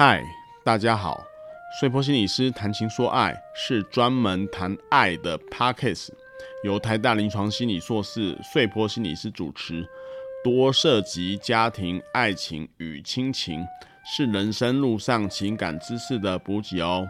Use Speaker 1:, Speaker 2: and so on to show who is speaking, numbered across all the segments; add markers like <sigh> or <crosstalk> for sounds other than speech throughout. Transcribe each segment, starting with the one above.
Speaker 1: 嗨，大家好！睡坡心理师谈情说爱是专门谈爱的 Podcast，由台大临床心理硕士睡坡心理师主持，多涉及家庭、爱情与亲情，是人生路上情感知识的补给哦。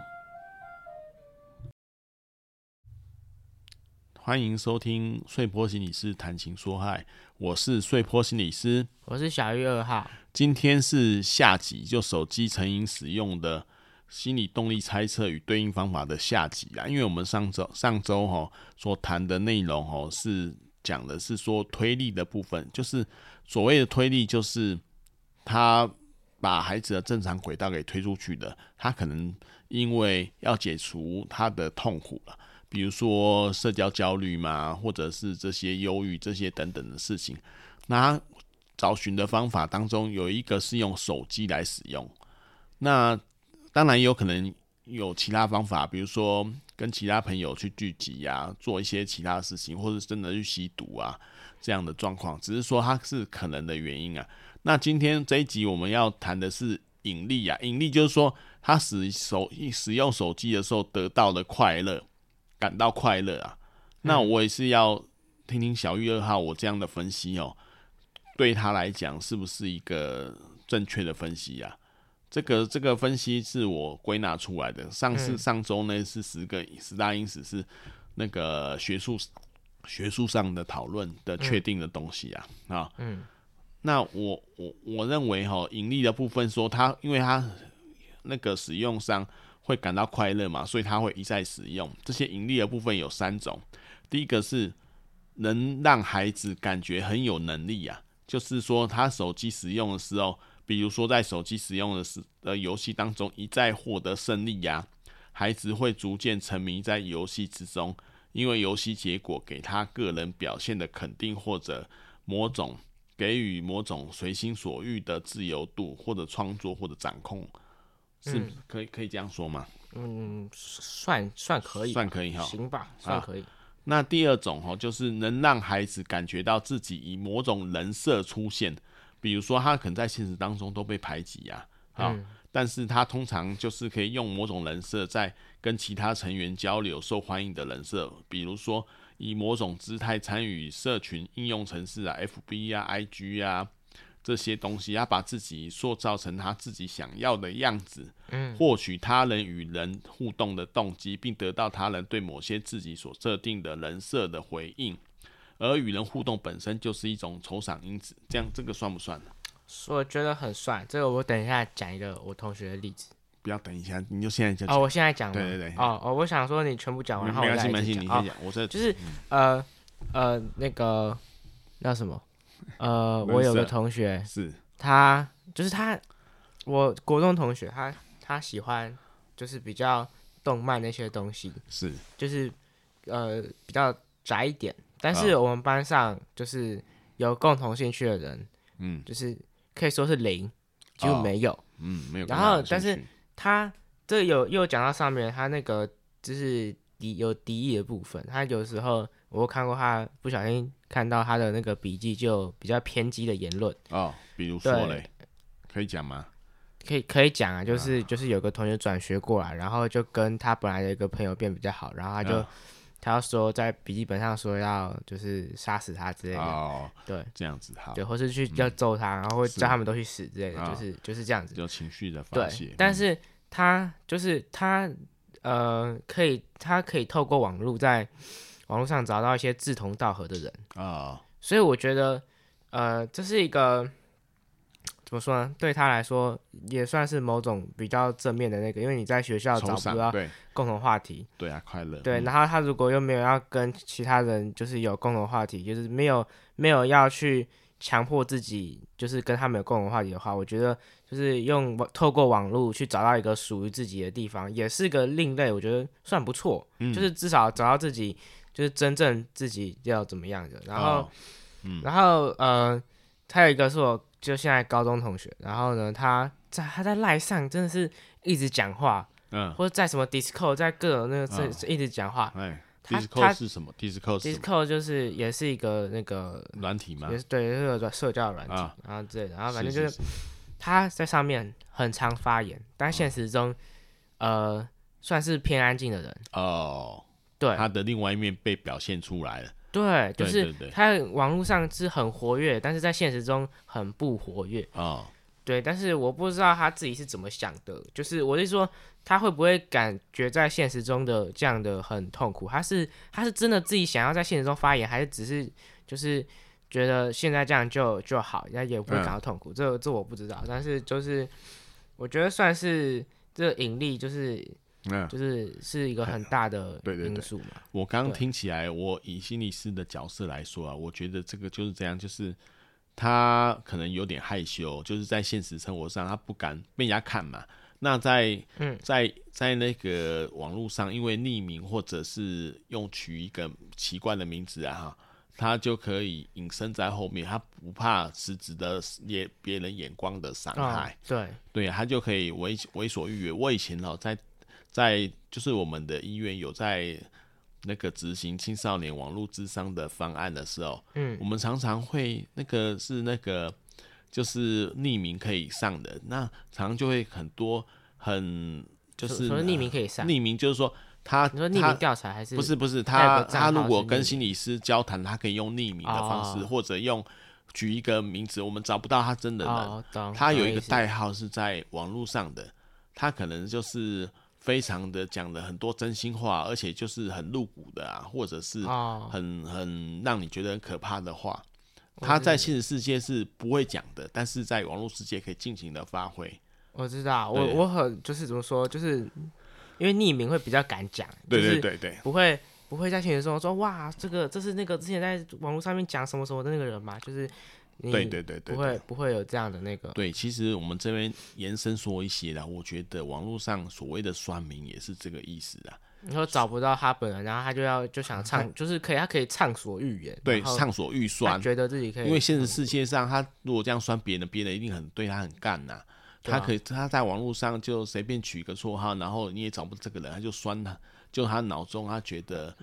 Speaker 1: 欢迎收听睡坡心理师谈情说爱，我是睡坡心理师，
Speaker 2: 我是小玉二号。
Speaker 1: 今天是下集，就手机成瘾使用的心理动力猜测与对应方法的下集啦。因为我们上周上周哈所谈的内容哈是讲的是说推力的部分，就是所谓的推力，就是他把孩子的正常轨道给推出去的。他可能因为要解除他的痛苦了，比如说社交焦虑嘛，或者是这些忧郁这些等等的事情，那。找寻的方法当中有一个是用手机来使用，那当然有可能有其他方法，比如说跟其他朋友去聚集啊，做一些其他事情，或者真的去吸毒啊这样的状况，只是说它是可能的原因啊。那今天这一集我们要谈的是引力啊，引力就是说他使手使用手机的时候得到的快乐，感到快乐啊。那我也是要听听小玉二号我这样的分析哦。对他来讲，是不是一个正确的分析呀、啊？这个这个分析是我归纳出来的。上次上周呢是十个十大因子，是那个学术学术上的讨论的确定的东西啊啊。嗯。那我我我认为哈，盈利的部分说他，因为他那个使用上会感到快乐嘛，所以他会一再使用。这些盈利的部分有三种，第一个是能让孩子感觉很有能力呀、啊。就是说，他手机使用的时候，比如说在手机使用的时的游戏当中一再获得胜利呀、啊，孩子会逐渐沉迷在游戏之中，因为游戏结果给他个人表现的肯定，或者某种给予某种随心所欲的自由度，或者创作或者掌控，是可以可以这样说吗？
Speaker 2: 嗯，算算可以，
Speaker 1: 算可以哈，
Speaker 2: 行吧，算可以。
Speaker 1: 那第二种哦，就是能让孩子感觉到自己以某种人设出现，比如说他可能在现实当中都被排挤呀，啊，但是他通常就是可以用某种人设在跟其他成员交流，受欢迎的人设，比如说以某种姿态参与社群应用程式啊，FB 啊，IG 啊。这些东西，要把自己塑造成他自己想要的样子，嗯，获取他人与人互动的动机，并得到他人对某些自己所设定的人设的回应，而与人互动本身就是一种酬赏因子，这样这个算不算呢？
Speaker 2: 我觉得很算。这个我等一下讲一个我同学的例子。
Speaker 1: 不要等一下，你就现在讲。
Speaker 2: 哦，我现在讲。
Speaker 1: 对对对。
Speaker 2: 哦哦，我想说你全部讲完然后，没关系，没关系，你先讲。我这就是呃呃那个那什么。呃，<laughs> 我有个同学，是。他，就是他，我国中同学，他他喜欢就是比较动漫那些东西，是。就是呃比较宅一点，但是我们班上就是有共同兴趣的人，嗯，就是可以说是零，几乎没有，嗯，没有。然后，但是他这有又讲到上面，他那个就是敌有敌意的部分，他有时候。我看过他不小心看到他的那个笔记，就比较偏激的言论。
Speaker 1: 哦，比如说嘞，可以讲吗？
Speaker 2: 可以可以讲啊，就是、啊、就是有个同学转学过来，然后就跟他本来的一个朋友变比较好，然后他就、啊、他要说在笔记本上说要就是杀死他之类的。哦，对，
Speaker 1: 这样子好，
Speaker 2: 对，或是去要揍他，嗯、然后会叫他们都去死之类的，是就是就是这样子，
Speaker 1: 有情绪的发泄。
Speaker 2: 对，但是他就是他呃，可以他可以透过网络在。网络上找到一些志同道合的人啊，oh. 所以我觉得，呃，这是一个怎么说呢？对他来说也算是某种比较正面的那个，因为你在学校找不到共同话题，
Speaker 1: 对啊，快乐。
Speaker 2: 对，然后他如果又没有要跟其他人就是有共同话题，就是没有没有要去强迫自己就是跟他们有共同话题的话，我觉得就是用透过网络去找到一个属于自己的地方，也是个另类，我觉得算不错，嗯，就是至少找到自己。就是真正自己要怎么样的，然后，哦嗯、然后呃，他有一个是我就现在高中同学，然后呢，他在他在赖上真的是一直讲话，嗯，或者在什么 Discord，在各种那个一直讲话，
Speaker 1: 哎，Discord 是什么
Speaker 2: ？Discord，Discord 就是也是一个那个
Speaker 1: 软体嘛，
Speaker 2: 也是对，是个社交软体，啊、然后之类的，然后反正就是他在上面很常发言，但现实中，呃，算是偏安静的人。
Speaker 1: 哦。
Speaker 2: 对，
Speaker 1: 他的另外一面被表现出来了。
Speaker 2: 对，就是他在网络上是很活跃，但是在现实中很不活跃
Speaker 1: 哦。
Speaker 2: 对，但是我不知道他自己是怎么想的，就是我是说，他会不会感觉在现实中的这样的很痛苦？他是他是真的自己想要在现实中发言，还是只是就是觉得现在这样就就好，那也不会感到痛苦？嗯、这这我不知道，但是就是我觉得算是这个引力就是。嗯，就是是一个很大的 <laughs> 因素嘛。
Speaker 1: 对对对，我刚刚听起来，我以心理师的角色来说啊，我觉得这个就是这样，就是他可能有点害羞，就是在现实生活上他不敢被人家看嘛。那在嗯，在在那个网络上，因为匿名或者是用取一个奇怪的名字啊，哈，他就可以隐身在后面，他不怕实质的别别人眼光的伤害。
Speaker 2: 哦、对
Speaker 1: 对，他就可以为为所欲为。我以前哦，在在就是我们的医院有在那个执行青少年网络智商的方案的时候，嗯，我们常常会那个是那个就是匿名可以上的，那常常就会很多很就是
Speaker 2: 匿名可以上，
Speaker 1: 匿名就是说他
Speaker 2: 你说匿名调查还是
Speaker 1: 不是不是他他如果跟心理师交谈，他可以用匿名的方式，哦、或者用举一个名字，我们找不到他真的人，哦、他有一个代号是在网络上的，他可能就是。非常的讲了很多真心话，而且就是很露骨的啊，或者是很很让你觉得很可怕的话，他在现实世界是不会讲的，但是在网络世界可以尽情的发挥。
Speaker 2: 我知道，我我很就是怎么说，就是因为匿名会比较敢讲，
Speaker 1: 对对对对，
Speaker 2: 不会不会在现实中说哇，这个这是那个之前在网络上面讲什么什么的那个人嘛，就是。
Speaker 1: 对对对对，
Speaker 2: 不会不会有这样的那个。
Speaker 1: 对，其实我们这边延伸说一些啦，我觉得网络上所谓的酸民也是这个意思啊。
Speaker 2: 你说找不到他本人，然后他就要就想畅，就是可以，他可以畅所欲言。
Speaker 1: 对，畅所欲酸，
Speaker 2: 觉得自己可以。
Speaker 1: 因为现实世界上，他如果这样酸别人，别人一定很对他很干呐。他可以他在网络上就随便取一个绰号，然后你也找不到这个人，他就酸他，就他脑中他觉得，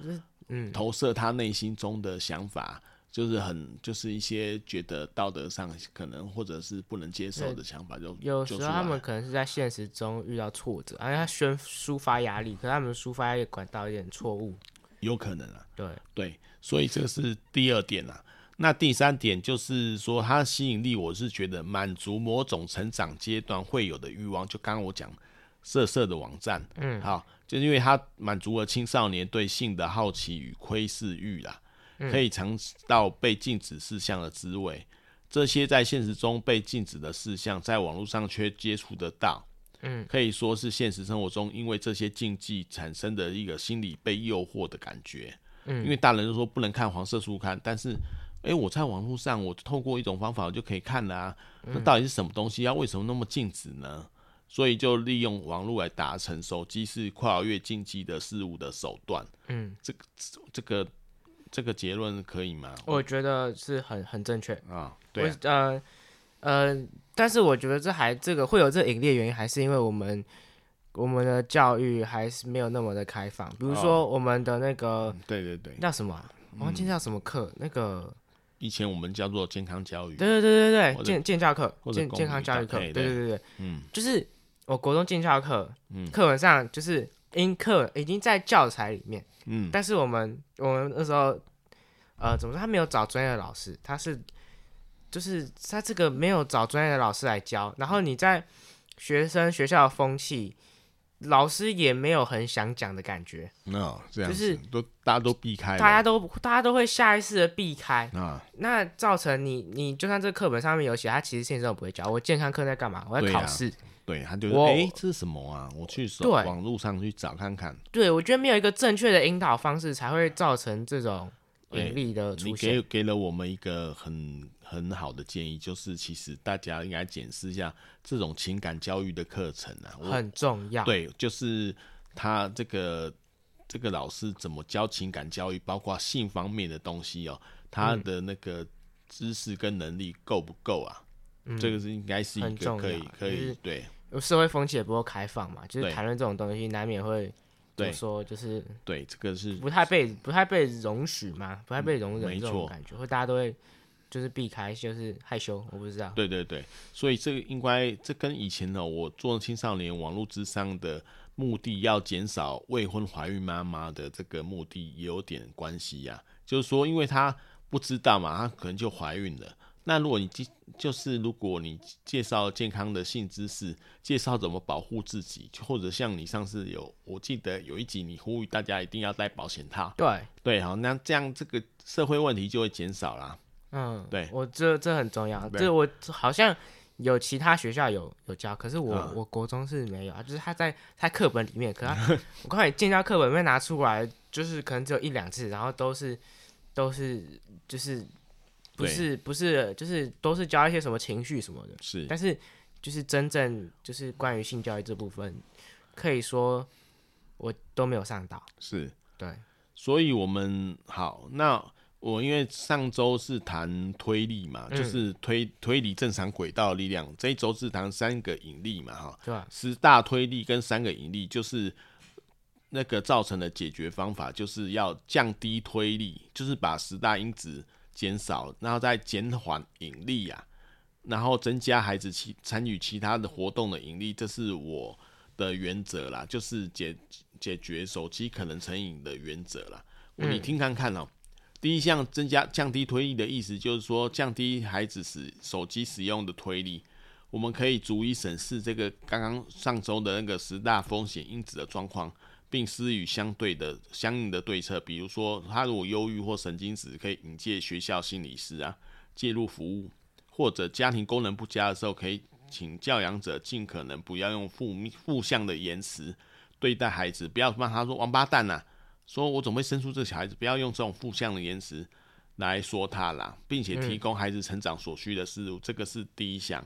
Speaker 1: 嗯，投射他内心中的想法。就是很，就是一些觉得道德上可能或者是不能接受的想法就，就
Speaker 2: 有时候他们可能是在现实中遇到挫折，而且他宣抒发压力，可是他们抒发压力管道有点错误，
Speaker 1: 有可能啊。
Speaker 2: 对
Speaker 1: 对，所以这个是第二点啊。那第三点就是说，它的吸引力，我是觉得满足某种成长阶段会有的欲望。就刚刚我讲色色的网站，嗯，好，就是因为它满足了青少年对性的好奇与窥视欲啦。可以尝到被禁止事项的滋味，这些在现实中被禁止的事项，在网络上却接触得到。嗯，可以说是现实生活中因为这些禁忌产生的一个心理被诱惑的感觉。嗯，因为大人都说不能看黄色书刊，但是，哎、欸，我在网络上，我透过一种方法我就可以看了啊。那到底是什么东西？要为什么那么禁止呢？所以就利用网络来达成手机是跨越禁忌的事物的手段。嗯，这个这个。这个结论可以吗？
Speaker 2: 我觉得是很很正确
Speaker 1: 啊。对啊，
Speaker 2: 呃呃，但是我觉得这还这个会有这个引力的原因，还是因为我们我们的教育还是没有那么的开放。比如说我们的那个，哦、
Speaker 1: 对对对，
Speaker 2: 叫什么？我忘记叫什么课？嗯、那个
Speaker 1: 以前我们叫做健康教育。
Speaker 2: 对对对对对，健健教课，健健康教育课。对对对对，嗯，就是我国中健教课，嗯，课本上就是因课已经在教材里面。嗯，但是我们我们那时候，呃，怎么说？他没有找专业的老师，他是，就是他这个没有找专业的老师来教。然后你在学生学校的风气，老师也没有很想讲的感觉。
Speaker 1: No，这样就是都大家都避开，
Speaker 2: 大家都大家都会下意识的避开。啊，那造成你你就算这个课本上面有写，他其实现实中不会教。我健康课在干嘛？我在考试。
Speaker 1: 对，他就说：“哎、欸，这是什么啊？我去搜网络上去找看看。”
Speaker 2: 对，我觉得没有一个正确的引导方式，才会造成这种引力的出现。
Speaker 1: 欸、你给给了我们一个很很好的建议，就是其实大家应该检视一下这种情感教育的课程啊，
Speaker 2: 很重要。
Speaker 1: 对，就是他这个这个老师怎么教情感教育，包括性方面的东西哦，他的那个知识跟能力够不够啊？嗯、这个是应该是一个可以可以、就是、对。
Speaker 2: 社会风气也不够开放嘛，就是谈论这种东西，难免会就说就是
Speaker 1: 对，这个是
Speaker 2: 不太被不太被容许嘛，不太被容忍这种感觉，会大家都会就是避开，就是害羞，我不知道。
Speaker 1: 对对对，所以这个应该这跟以前呢，我做青少年网络之上的目的，要减少未婚怀孕妈妈的这个目的也有点关系呀、啊。就是说，因为她不知道嘛，她可能就怀孕了。那如果你介就是如果你介绍健康的性知识，介绍怎么保护自己，或者像你上次有，我记得有一集你呼吁大家一定要戴保险套，
Speaker 2: 对
Speaker 1: 对，好，那这样这个社会问题就会减少啦。
Speaker 2: 嗯，
Speaker 1: 对，
Speaker 2: 我这这很重要，这我好像有其他学校有有教，可是我、嗯、我国中是没有啊，就是他在他课本里面，可他我刚才建教课本里面拿出来，就是可能只有一两次，然后都是都是就是。不是不是，就是都是教一些什么情绪什么的，
Speaker 1: 是。
Speaker 2: 但是就是真正就是关于性教育这部分，可以说我都没有上到。
Speaker 1: 是，
Speaker 2: 对。
Speaker 1: 所以我们好，那我因为上周是谈推力嘛，嗯、就是推推理正常轨道的力量，这一周是谈三个引力嘛，哈，
Speaker 2: 对吧？
Speaker 1: 十大推力跟三个引力，就是那个造成的解决方法，就是要降低推力，就是把十大因子。减少，然后再减缓引力啊，然后增加孩子其参与其他的活动的引力，这是我的原则啦，就是解解决手机可能成瘾的原则啦。嗯、你听看看哦、喔，第一项增加降低推力的意思，就是说降低孩子使手机使用的推力，我们可以逐一审视这个刚刚上周的那个十大风险因子的状况。并施予相对的相应的对策，比如说他如果忧郁或神经质，可以引介学校心理师啊介入服务，或者家庭功能不佳的时候，可以请教养者尽可能不要用负负向的言辞对待孩子，不要骂他说王八蛋呐、啊，说我总会生出这小孩子，不要用这种负向的言辞来说他啦，并且提供孩子成长所需的事物，这个是第一项，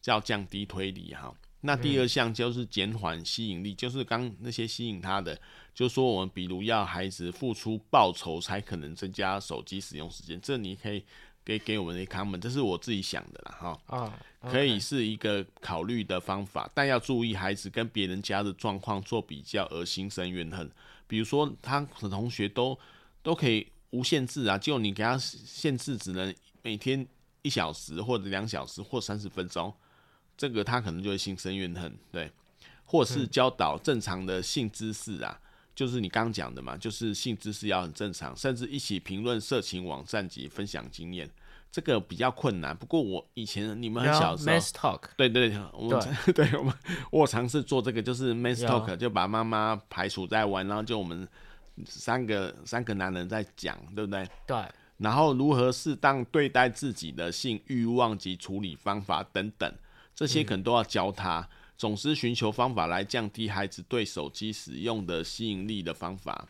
Speaker 1: 叫降低推理哈。那第二项就是减缓吸引力，嗯、就是刚那些吸引他的，就说我们比如要孩子付出报酬才可能增加手机使用时间，这你可以给给我们的 comment，这是我自己想的啦哈。
Speaker 2: 啊
Speaker 1: 可以是一个考虑的方法，但要注意孩子跟别人家的状况做比较而心生怨恨。比如说他的同学都都可以无限制啊，就你给他限制只能每天一小时或者两小时或三十分钟。这个他可能就会心生怨恨，对，或是教导正常的性知识啊，嗯、就是你刚刚讲的嘛，就是性知识要很正常，甚至一起评论色情网站及分享经验，这个比较困难。不过我以前你们很小的时候
Speaker 2: talk，
Speaker 1: 对对，我们对，<laughs> 对我们我尝试做这个，就是 men's talk，就把妈妈排除在外，然后就我们三个三个男人在讲，对不对？
Speaker 2: 对。
Speaker 1: 然后如何适当对待自己的性欲望及处理方法等等。这些可能都要教他，总是寻求方法来降低孩子对手机使用的吸引力的方法。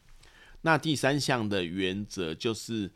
Speaker 1: 那第三项的原则就是，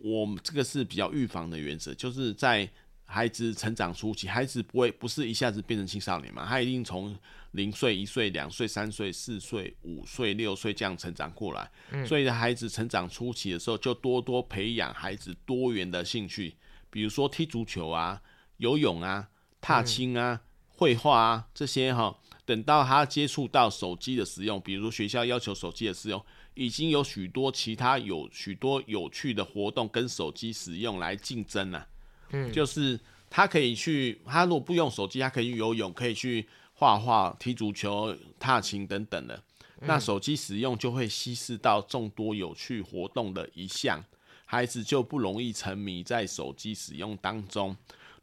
Speaker 1: 我们这个是比较预防的原则，就是在孩子成长初期，孩子不会不是一下子变成青少年嘛，他一定从零岁、一岁、两岁、三岁、四岁、五岁、六岁这样成长过来。所以在孩子成长初期的时候，就多多培养孩子多元的兴趣，比如说踢足球啊、游泳啊。踏青啊，绘画啊，这些哈，等到他接触到手机的使用，比如学校要求手机的使用，已经有许多其他有许多有趣的活动跟手机使用来竞争了。嗯，就是他可以去，他如果不用手机，他可以去游泳，可以去画画、踢足球、踏青等等的。那手机使用就会稀释到众多有趣活动的一项，孩子就不容易沉迷在手机使用当中。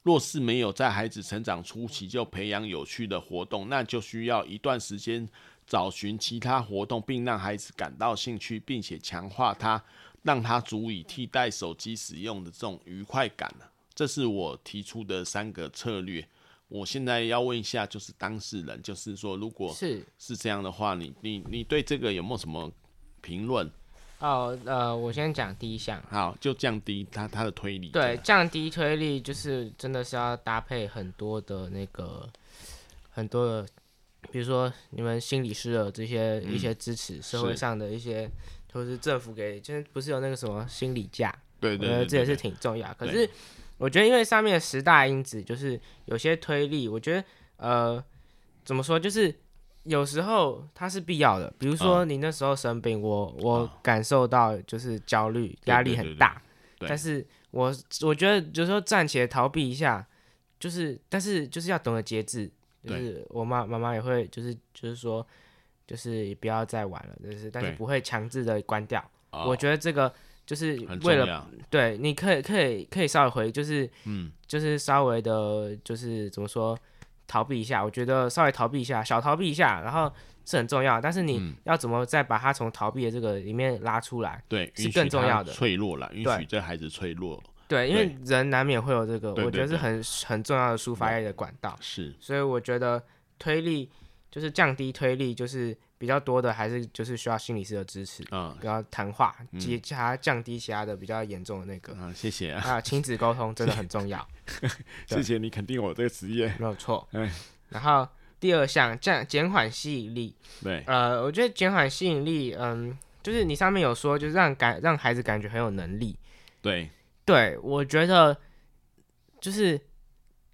Speaker 1: 若是没有在孩子成长初期就培养有趣的活动，那就需要一段时间找寻其他活动，并让孩子感到兴趣，并且强化他，让他足以替代手机使用的这种愉快感。这是我提出的三个策略。我现在要问一下，就是当事人，就是说，如果是是这样的话，你你你对这个有没有什么评论？
Speaker 2: 哦，呃，我先讲第一项，
Speaker 1: 好，就降低它它的推力。
Speaker 2: 对，降低推力就是真的是要搭配很多的那个很多的，比如说你们心理师的这些、嗯、一些支持，社会上的一些，或是政府给，就是不是有那个什么心理价？
Speaker 1: 对对，对，对，对，
Speaker 2: 我觉得这也是挺重要。可是我觉得因为上面的十大因子，就是有些推力，我觉得呃，怎么说就是。有时候它是必要的，比如说你那时候生病，我我感受到就是焦虑、压力很大，但是我我觉得有时候暂且逃避一下，就是但是就是要懂得节制。就是我妈妈妈也会就是就是说，就是不要再玩了，就是但是不会强制的关掉。我觉得这个就是为了对，你可以可以可以稍微回，就是嗯，就是稍微的，就是怎么说，逃避一下。我觉得稍微逃避一下，小逃避一下，然后是很重要。但是你要怎么再把它从逃避的这个里面拉出来，
Speaker 1: 对，
Speaker 2: 是更重要的。
Speaker 1: 脆弱了，允许这孩子脆弱。
Speaker 2: 对，因为人难免会有这个，我觉得是很很重要的抒发爱的管道。
Speaker 1: 是，
Speaker 2: 所以我觉得推力就是降低推力，就是比较多的还是就是需要心理师的支持，嗯，比较谈话，其他降低其他的比较严重的那个。
Speaker 1: 啊，谢谢啊。
Speaker 2: 啊，亲子沟通真的很重要。<laughs>
Speaker 1: 谢谢你肯定我这个职业，
Speaker 2: 没有错。然后第二项降减缓吸引力。
Speaker 1: 对。
Speaker 2: 呃，我觉得减缓吸引力，嗯，就是你上面有说，就是让感让孩子感觉很有能力。
Speaker 1: 对。
Speaker 2: 对，我觉得就是，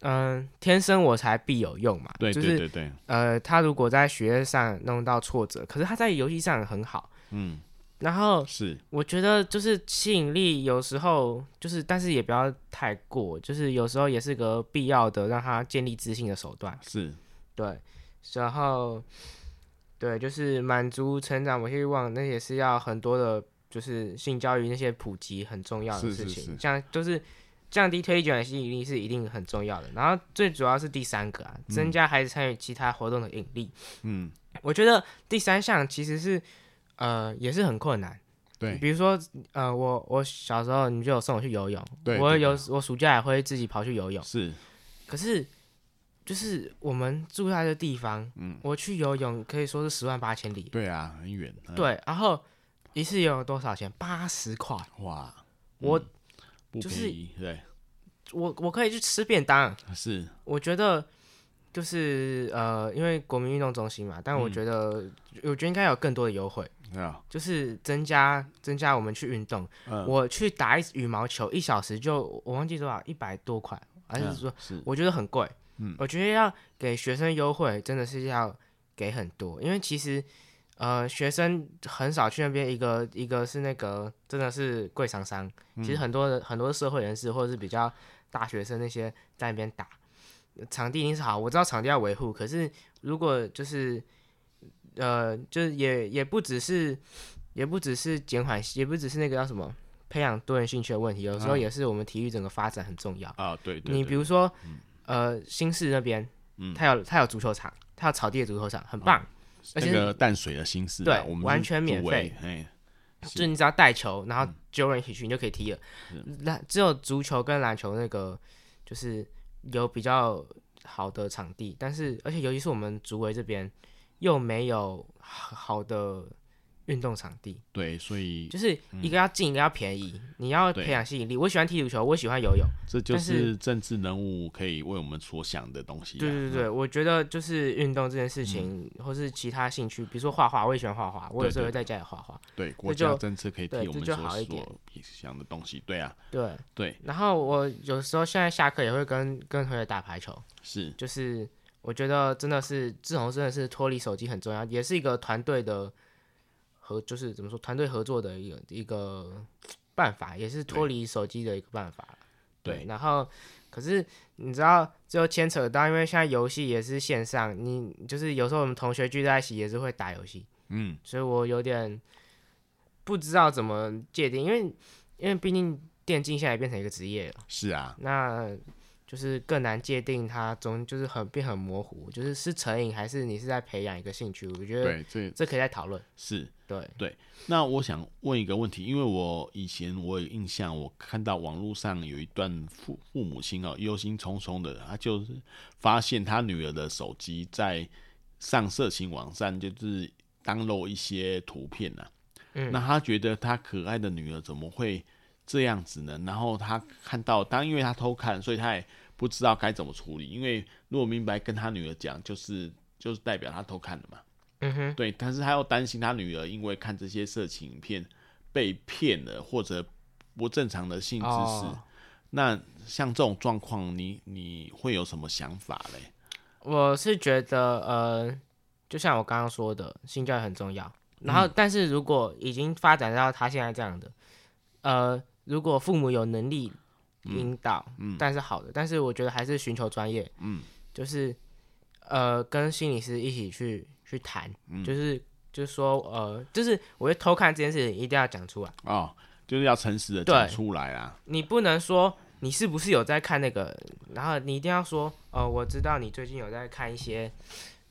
Speaker 2: 嗯、呃，天生我材必有用嘛。
Speaker 1: 对，
Speaker 2: 就是、
Speaker 1: 对对对。
Speaker 2: 呃，他如果在学业上弄到挫折，可是他在游戏上很好。
Speaker 1: 嗯。
Speaker 2: 然后
Speaker 1: 是，
Speaker 2: 我觉得就是吸引力有时候就是，但是也不要太过，就是有时候也是个必要的让他建立自信的手段。
Speaker 1: 是。
Speaker 2: 对。然后，对，就是满足成长我希望，那也是要很多的。就是性教育那些普及很重要的事情，是是是像就是降低推举吸引力是一定很重要的。然后最主要是第三个啊，增加孩子参与其他活动的引力。嗯，我觉得第三项其实是呃也是很困难。
Speaker 1: 对，
Speaker 2: 比如说呃我我小时候你就有送我去游泳，对，我有我暑假也会自己跑去游泳。
Speaker 1: 是，
Speaker 2: 可是就是我们住在的地方，嗯，我去游泳可以说是十万八千里。
Speaker 1: 对啊，很远。嗯、
Speaker 2: 对，然后。一次游泳多少钱？八十块。
Speaker 1: 哇，
Speaker 2: 我、
Speaker 1: 嗯、
Speaker 2: 就是
Speaker 1: 对，
Speaker 2: 我我可以去吃便当。
Speaker 1: 是，
Speaker 2: 我觉得就是呃，因为国民运动中心嘛，但我觉得、嗯、我觉得应该有更多的优惠，
Speaker 1: 嗯、
Speaker 2: 就是增加增加我们去运动、嗯。我去打一羽毛球，一小时就我忘记多少，一百多块，还是说、我觉得很贵。嗯，我觉得要给学生优惠，真的是要给很多，因为其实。呃，学生很少去那边，一个一个是那个真的是贵商商，其实很多的很多社会人士或者是比较大学生那些在那边打，场地一定是好，我知道场地要维护，可是如果就是呃，就是也也不只是也不只是减缓，也不只是那个叫什么培养多元兴趣的问题，有时候也是我们体育整个发展很重要
Speaker 1: 啊。对，对，
Speaker 2: 你比如说呃新市那边，他有他有足球场，他有草地的足球场，很棒。
Speaker 1: 那个淡水的新市，
Speaker 2: 对，完全免费，就你只要带球，然后九人一起去，你就可以踢了。那只有足球跟篮球那个，就是有比较好的场地，但是而且尤其是我们竹围这边又没有好的。运动场地，
Speaker 1: 对，所以
Speaker 2: 就是一个要近，嗯，一个要便宜。你要培养吸引力，我喜欢踢足球，我喜欢游泳，
Speaker 1: 这就是政治人物可以为我们所想的东西。
Speaker 2: 对对对，嗯，我觉得就是运动这件事情，嗯，或是其他兴趣，比如说画画，我也喜欢画画，我有时候会在家里画画。
Speaker 1: 对，国家政治可以替我们所想的东西。对啊，
Speaker 2: 对
Speaker 1: 对。
Speaker 2: 然后我有时候现在下课也会跟跟同学打排球，
Speaker 1: 是，
Speaker 2: 就是我觉得真的是志宏真的是脱离手机很重要，也是一个团队的。和就是怎么说，团队合作的一个一个办法，也是脱离手机的一个办法。对，对，然后可是你知道，就牵扯到，因为现在游戏也是线上，你就是有时候我们同学聚在一起也是会打游戏，
Speaker 1: 嗯，
Speaker 2: 所以我有点不知道怎么界定，因为因为毕竟电竞现在也变成一个职业了。
Speaker 1: 是啊，
Speaker 2: 那。就是更难界定它中，就是很变很模糊，就是是成瘾还是你是在培养一个兴趣？我觉得这这可以再讨论。
Speaker 1: 是，
Speaker 2: 对
Speaker 1: 对。那我想问一个问题，因为我以前我有印象，我看到网络上有一段父父母亲哦，忧心忡忡的，他就是发现他女儿的手机在上色情网站，就是 download 一些图片呐、啊。嗯。那他觉得他可爱的女儿怎么会？这样子呢，然后他看到，当因为他偷看，所以他也不知道该怎么处理。因为如果明白跟他女儿讲，就是就是代表他偷看了嘛。
Speaker 2: 嗯哼，
Speaker 1: 对。但是他又担心他女儿因为看这些色情影片被骗了，或者不正常的性知识。哦。那像这种状况，你你会有什么想法嘞？
Speaker 2: 我是觉得，呃，就像我刚刚说的，性教育很重要。然后，嗯，但是如果已经发展到他现在这样的，呃。如果父母有能力引导，嗯，但是好的，但是我觉得还是寻求专业，嗯，就是呃跟心理师一起去去谈，嗯，就是就是说呃就是我会偷看这件事情一定要讲出来。
Speaker 1: 哦，就是要诚实的讲出来啊，
Speaker 2: 你不能说你是不是有在看那个，然后你一定要说呃我知道你最近有在看一些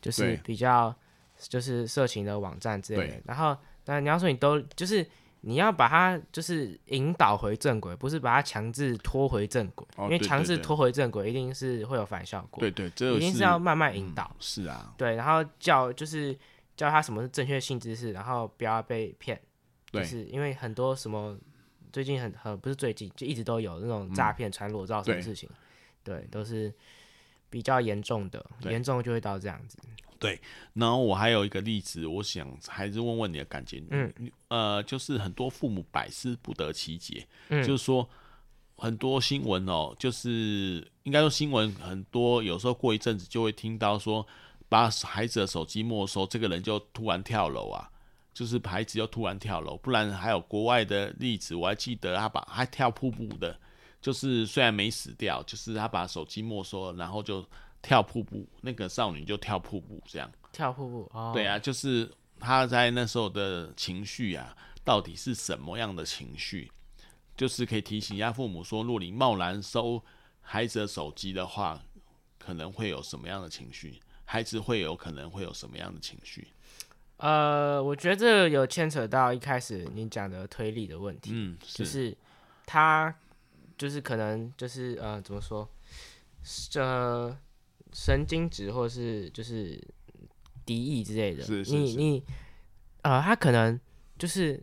Speaker 2: 就是比较就是色情的网站之类的，然后但你要说你都就是。你要把他就是引导回正轨，不是把他强制拖回正轨，哦、因为强制拖回正轨一定是会有反效果。
Speaker 1: 对对，这
Speaker 2: 一定是要慢慢引导。
Speaker 1: 嗯、是啊。
Speaker 2: 对，然后教就是教他什么是正确性知识，然后不要被骗。对。就是因为很多什么最近很很不是最近就一直都有那种诈骗传裸照什么事情，嗯、对，对，都是比较严重的，严重就会到这样子。
Speaker 1: 对，然后我还有一个例子，我想还是问问你的感觉。嗯，呃，就是很多父母百思不得其解，嗯，就是说很多新闻哦，就是应该说新闻很多，有时候过一阵子就会听到说，把孩子的手机没收，这个人就突然跳楼啊，就是孩子就突然跳楼，不然还有国外的例子，我还记得他把还跳瀑布的，就是虽然没死掉，就是他把手机没收了，然后就。跳瀑布，那个少女就跳瀑布，这样
Speaker 2: 跳瀑布，哦，
Speaker 1: 对啊，就是她在那时候的情绪啊，到底是什么样的情绪？就是可以提醒一下父母说，若你贸然收孩子的手机的话，可能会有什么样的情绪？孩子会有可能会有什么样的情绪？
Speaker 2: 呃，我觉得这有牵扯到一开始你讲的推理的问题，嗯，是就是他就是可能就是呃，怎么说？这神经质或是就是敌意之类的，是是是。你你呃，他可能就是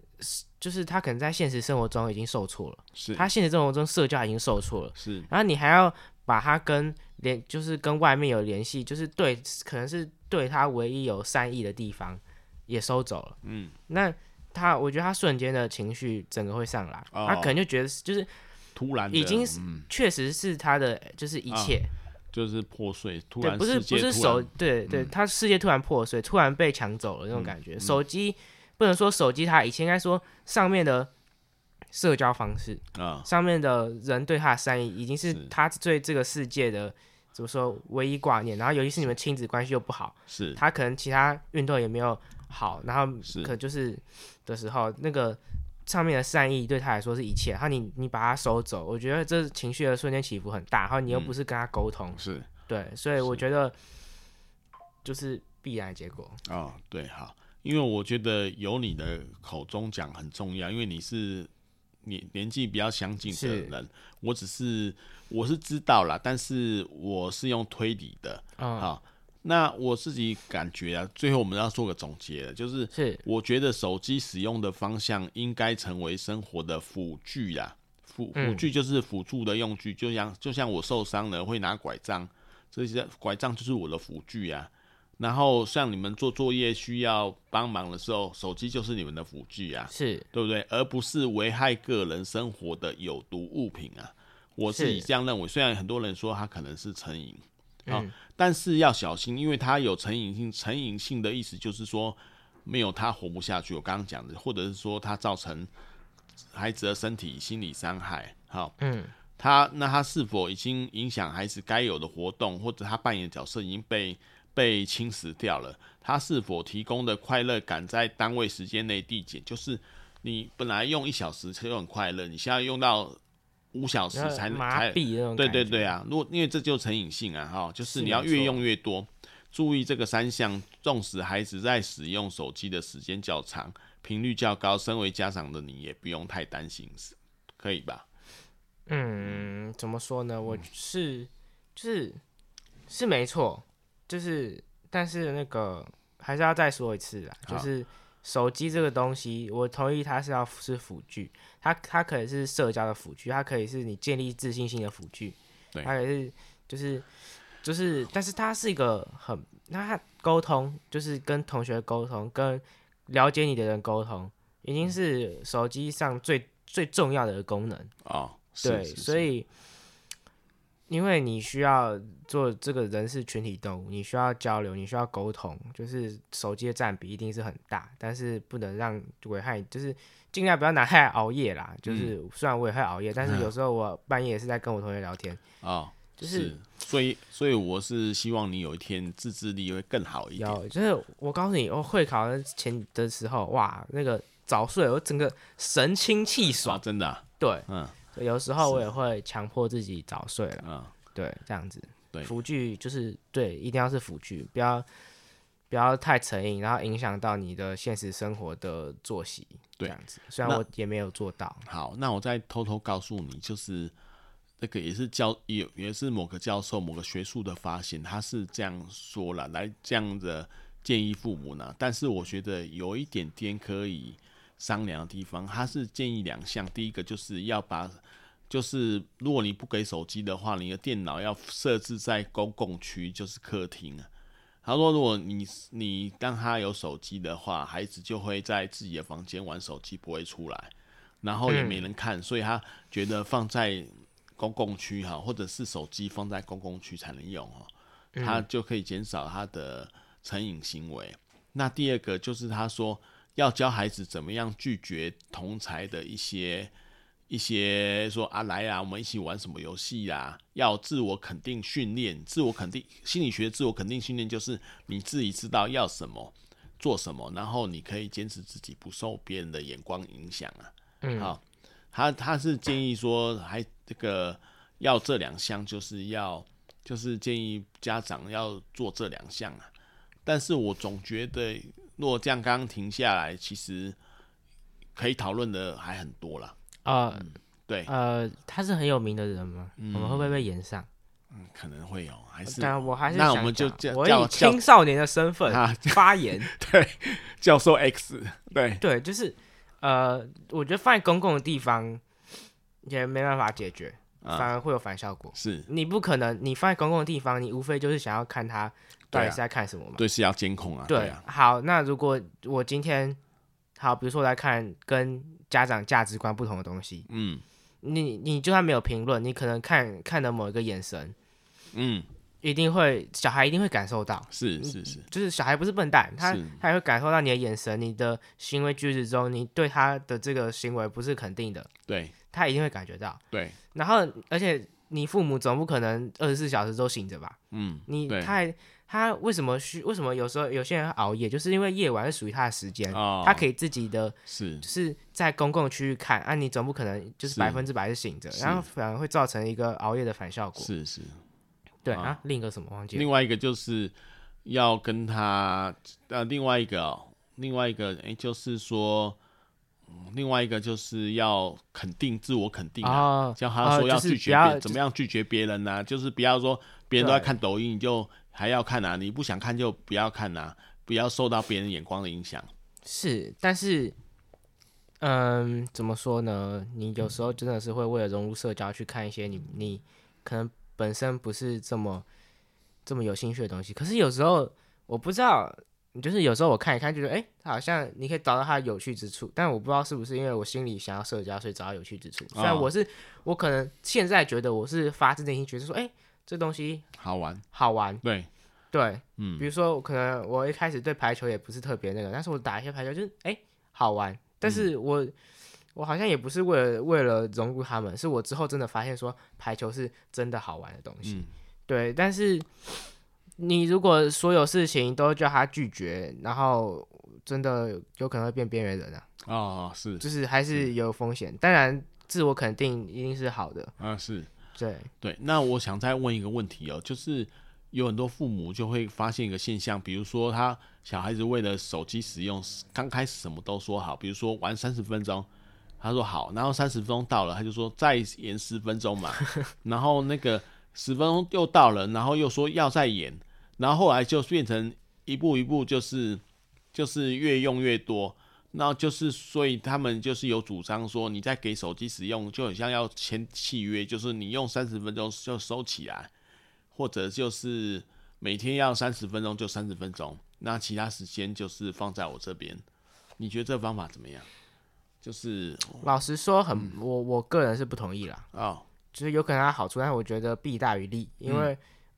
Speaker 2: 就是他可能在现实生活中已经受挫了，是。他现实生活中社交已经受挫了，是，然后你还要把他跟联就是跟外面有联系，就是对可能是对他唯一有善意的地方也收走了，嗯，那他我觉得他瞬间的情绪整个会上来，哦、他可能就觉得就是
Speaker 1: 突然
Speaker 2: 已经是确实是他的就是一切。哦
Speaker 1: 就是破碎，突然，
Speaker 2: 不是不是手，对对，他世界突然破碎，突然被抢走了那种感觉。手机不能说手机，他以前应该说上面的社交方式啊，上面的人对他的善意，已经是他对这个世界的怎么说唯一挂念。然后尤其是你们亲子关系又不好，是他可能其他运动也没有好，然后可就是的时候那个。上面的善意对他来说是一切，然后你你把他收走，我觉得这情绪的瞬间起伏很大，然后你又不是跟他沟通，嗯、是对，所以我觉得就是必然结果。
Speaker 1: 哦，对，好，因为我觉得由你的口中讲很重要，因为你是年年纪比较相近的人，我只是我是知道啦，但是我是用推理的，嗯，好。那我自己感觉啊，最后我们要做个总结了，就是，是我觉得手机使用的方向应该成为生活的辅具呀，辅辅具就是辅助的用具，就像就像我受伤了会拿拐杖，这些拐杖就是我的辅具呀。然后像你们做作业需要帮忙的时候，手机就是你们的辅具啊，是对不对？而不是危害个人生活的有毒物品啊。我自己这样认为，虽然很多人说它可能是成瘾。好，但是要小心，因为它有成瘾性。成瘾性的意思就是说，没有他活不下去。我刚刚讲的，或者是说他造成孩子的身体心理伤害。好，嗯，他那他是否已经影响孩子该有的活动，或者他扮演的角色已经被被侵蚀掉了？他是否提供的快乐感在单位时间内递减？就是你本来用一小时就很快乐，你现在用到。五小时才
Speaker 2: 麻痹那种，
Speaker 1: 对对对啊！如果因为这就成瘾性啊，哈，就是你要越用越多。注意这个三项，纵使孩子在使用手机的时间较长，频率较高，身为家长的你也不用太担心，可以吧？
Speaker 2: 嗯，怎么说呢？我是就是是没错，就是但是那个还是要再说一次啊，就是。手机这个东西，我同意它是要是辅具，它它可以是社交的辅具，它可以是你建立自信心的辅具，对，它也是就是就是，但是它是一个很，那它沟通就是跟同学沟通，跟了解你的人沟通，已经是手机上最最重要的功能。
Speaker 1: 哦，对，
Speaker 2: 所以因为你需要做这个人是群体动物，你需要交流，你需要沟通，就是手机的占比一定是很大，但是不能让危害，就是尽量不要拿它来熬夜啦。就是虽然我也会熬夜，嗯、但是有时候我半夜也是在跟我同学聊天啊，哦、就是，是
Speaker 1: 所以所以我是希望你有一天自制力会更好一点。
Speaker 2: 有，就是我告诉你，我会考前的时候，哇，那个早睡，我整个神清气爽，
Speaker 1: 真的、啊，
Speaker 2: 对，嗯。有时候我也会强迫自己早睡了，嗯，对，这样子，
Speaker 1: 对，
Speaker 2: 辅具就是对，一定要是辅具，不要不要太成瘾，然后影响到你的现实生活的作息，对，这样子。虽然我也没有做到。
Speaker 1: 好，那我再偷偷告诉你，就是那个也是教也也是某个教授某个学术的发现，他是这样说了，来这样的建议父母呢，但是我觉得有一点点可以。商量的地方，他是建议两项。第一个就是要把，就是如果你不给手机的话，你的电脑要设置在公共区，就是客厅啊。他说，如果你你当他有手机的话，孩子就会在自己的房间玩手机，不会出来，然后也没人看，嗯、所以他觉得放在公共区哈，或者是手机放在公共区才能用哦，他就可以减少他的成瘾行为。那第二个就是他说。要教孩子怎么样拒绝同才的一些一些说啊，来啊，我们一起玩什么游戏呀？要自我肯定训练，自我肯定心理学自我肯定训练就是你自己知道要什么做什么，然后你可以坚持自己不受别人的眼光影响啊。嗯，好，他他是建议说还这个要这两项，就是要就是建议家长要做这两项啊。但是我总觉得。如果这样刚刚停下来，其实可以讨论的还很多了。
Speaker 2: 啊、呃嗯，对，呃，他是很有名的人吗？嗯、我们会不会被延上？
Speaker 1: 嗯，可能会有，还是？
Speaker 2: 但我还是
Speaker 1: 那我们就叫
Speaker 2: 我以青少年的身份发言。<laughs>
Speaker 1: 对，教授 X，对
Speaker 2: 对，就是呃，我觉得放在公共的地方也没办法解决，反而会有反效果。
Speaker 1: 是
Speaker 2: 你不可能，你放在公共的地方，你无非就是想要看他。到底是在看什么嘛？
Speaker 1: 对，是要监控啊。
Speaker 2: 对，
Speaker 1: 对啊。
Speaker 2: 好，那如果我今天好，比如说我来看跟家长价值观不同的东西，嗯，你你就算没有评论，你可能看看的某一个眼神，嗯，一定会小孩一定会感受到，
Speaker 1: 是是是，
Speaker 2: 就是小孩不是笨蛋，他他也会感受到你的眼神，你的行为举止中，你对他的这个行为不是肯定的，
Speaker 1: 对，
Speaker 2: 他一定会感觉到，
Speaker 1: 对，
Speaker 2: 然后而且你父母总不可能二十四小时都醒着吧？嗯，你他。他为什么需？为什么有时候有些人熬夜，就是因为夜晚是属于他的时间，哦、他可以自己的，是就是在公共区域看。啊，你总不可能就是百分之百是醒着，然后反而会造成一个熬夜的反效果。
Speaker 1: 是是，
Speaker 2: 对啊，啊。另一个什么忘记了？
Speaker 1: 另外一个就是要跟他呃，另外一个、哦，另外一个哎，就是说，另外一个就是要肯定自我肯定啊，叫、哦、他说要拒绝别人，哦就是、怎么样拒绝别人呢、啊？就是不要说别人都在看抖音，你就。还要看啊，你不想看就不要看啊，不要受到别人眼光的影响。
Speaker 2: 是，但是，嗯，怎么说呢？你有时候真的是会为了融入社交去看一些你你可能本身不是这么这么有兴趣的东西。可是有时候我不知道，就是有时候我看一看，就觉得哎，好像你可以找到它有趣之处，但我不知道是不是因为我心里想要社交，所以找到有趣之处。虽然我是我可能现在觉得我是发自内心觉得说，哎。这东西
Speaker 1: 好玩，
Speaker 2: 好玩，
Speaker 1: 对，
Speaker 2: 对，嗯，比如说，可能我一开始对排球也不是特别那个，但是我打一些排球就是，哎、欸，好玩。但是我，嗯、我好像也不是为了为了融入他们，是我之后真的发现说，排球是真的好玩的东西，嗯、对。但是，你如果所有事情都叫他拒绝，然后真的有可能会变边缘人啊。
Speaker 1: 哦，是，
Speaker 2: 就是还是有风险。当然，自我肯定一定是好的。
Speaker 1: 啊，是。
Speaker 2: 对
Speaker 1: 对，那我想再问一个问题哦，就是有很多父母就会发现一个现象，比如说他小孩子为了手机使用，刚开始什么都说好，比如说玩三十分钟，他说好，然后三十分钟到了，他就说再延十分钟嘛，<laughs> 然后那个十分钟又到了，然后又说要再延，然后后来就变成一步一步就是就是越用越多。那就是，所以他们就是有主张说，你在给手机使用，就很像要签契约，就是你用三十分钟就收起来，或者就是每天要三十分钟就三十分钟，那其他时间就是放在我这边。你觉得这方法怎么样？就是
Speaker 2: 老实说很，很、嗯、我我个人是不同意啦。
Speaker 1: 哦，
Speaker 2: 就是有可能它好处，但是我觉得弊大于利，因为、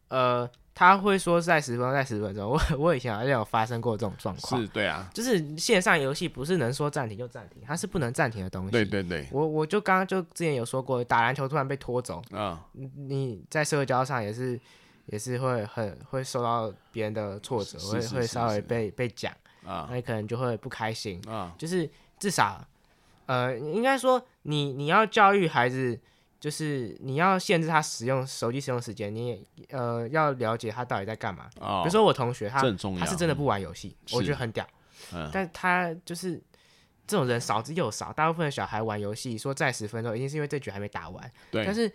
Speaker 2: 嗯、呃。他会说在十分钟，在十分钟。<laughs> 我我以前好像有发生过这种状况。
Speaker 1: 是，对啊。
Speaker 2: 就是线上游戏不是能说暂停就暂停，它是不能暂停的东西。
Speaker 1: 对对对。
Speaker 2: 我我就刚刚就之前有说过，打篮球突然被拖走
Speaker 1: 啊，
Speaker 2: 你在社交上也是也是会很会受到别人的挫折，会会稍微被被讲啊，那你可能就会不开心啊。就是至少呃，应该说你你要教育孩子。就是你要限制他使用手机使用时间，你也呃要了解他到底在干嘛。哦、比如说我同学他他是真的不玩游戏，我觉得很屌。嗯、但他就是这种人少之又少，大部分的小孩玩游戏说再十分钟，一定是因为这局还没打完。
Speaker 1: 对。
Speaker 2: 但是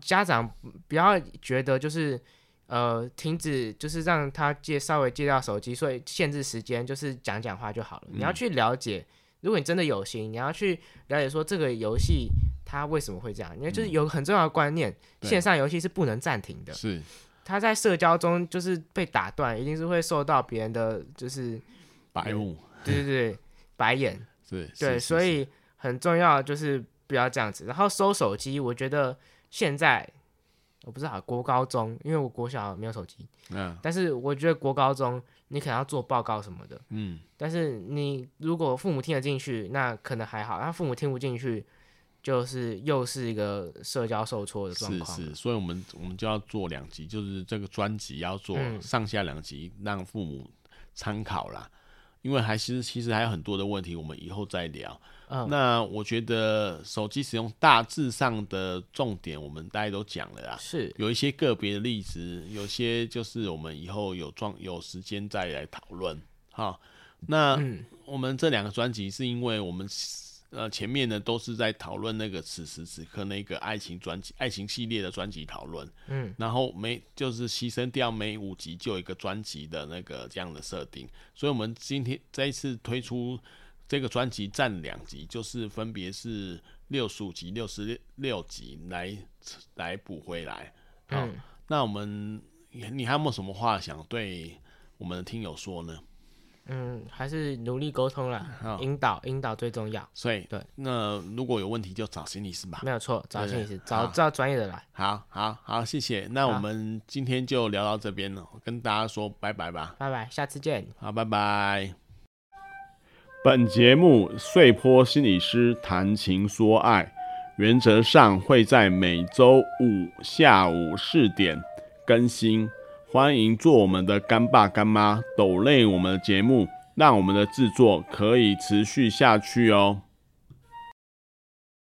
Speaker 2: 家长不要觉得就是呃停止，就是让他戒稍微戒掉手机，所以限制时间，就是讲讲话就好了。嗯、你要去了解，如果你真的有心，你要去了解说这个游戏。他为什么会这样？因为就是有很重要的观念，嗯、线上游戏是不能暂停的。
Speaker 1: 是，
Speaker 2: 他在社交中就是被打断，一定是会受到别人的就是
Speaker 1: 白目。
Speaker 2: 对对对，白眼。<laughs>
Speaker 1: 对，
Speaker 2: 对，所以很重要就是不要这样子。然后收手机，我觉得现在我不知道国高中，因为我国小没有手机。嗯。但是我觉得国高中你可能要做报告什么的。嗯。但是你如果父母听得进去，那可能还好；他父母听不进去。就是又是一个社交受挫的状况，
Speaker 1: 是是，所以我们我们就要做两集，就是这个专辑要做上下两集，让父母参考啦。嗯、因为还是其实还有很多的问题，我们以后再聊。嗯、那我觉得手机使用大致上的重点，我们大家都讲了啦。
Speaker 2: 是
Speaker 1: 有一些个别的例子，有些就是我们以后有状有时间再来讨论。好，那我们这两个专辑是因为我们。呃，前面呢都是在讨论那个此时此刻那个爱情专辑、爱情系列的专辑讨论，嗯，然后每就是牺牲掉每五集就有一个专辑的那个这样的设定，所以我们今天这一次推出这个专辑占两集，就是分别是六十五集、六十六集来来补回来。好，嗯，那我们你还有没有什么话想对我们的听友说呢？
Speaker 2: 嗯，还是努力沟通啦，哦、引导引导最重要。
Speaker 1: 所以对，那如果有问题就找心理师吧。
Speaker 2: 没有错，找心理师，找找专业的来。
Speaker 1: 好好好，谢谢。那我们今天就聊到这边了，跟大家说拜拜吧。
Speaker 2: 拜拜，下次见。
Speaker 1: 好，拜拜。本节目碎坡心理师谈情说爱，原则上会在每周五下午四点更新。欢迎做我们的干爸干妈，抖累我们的节目，让我们的制作可以持续下去哦。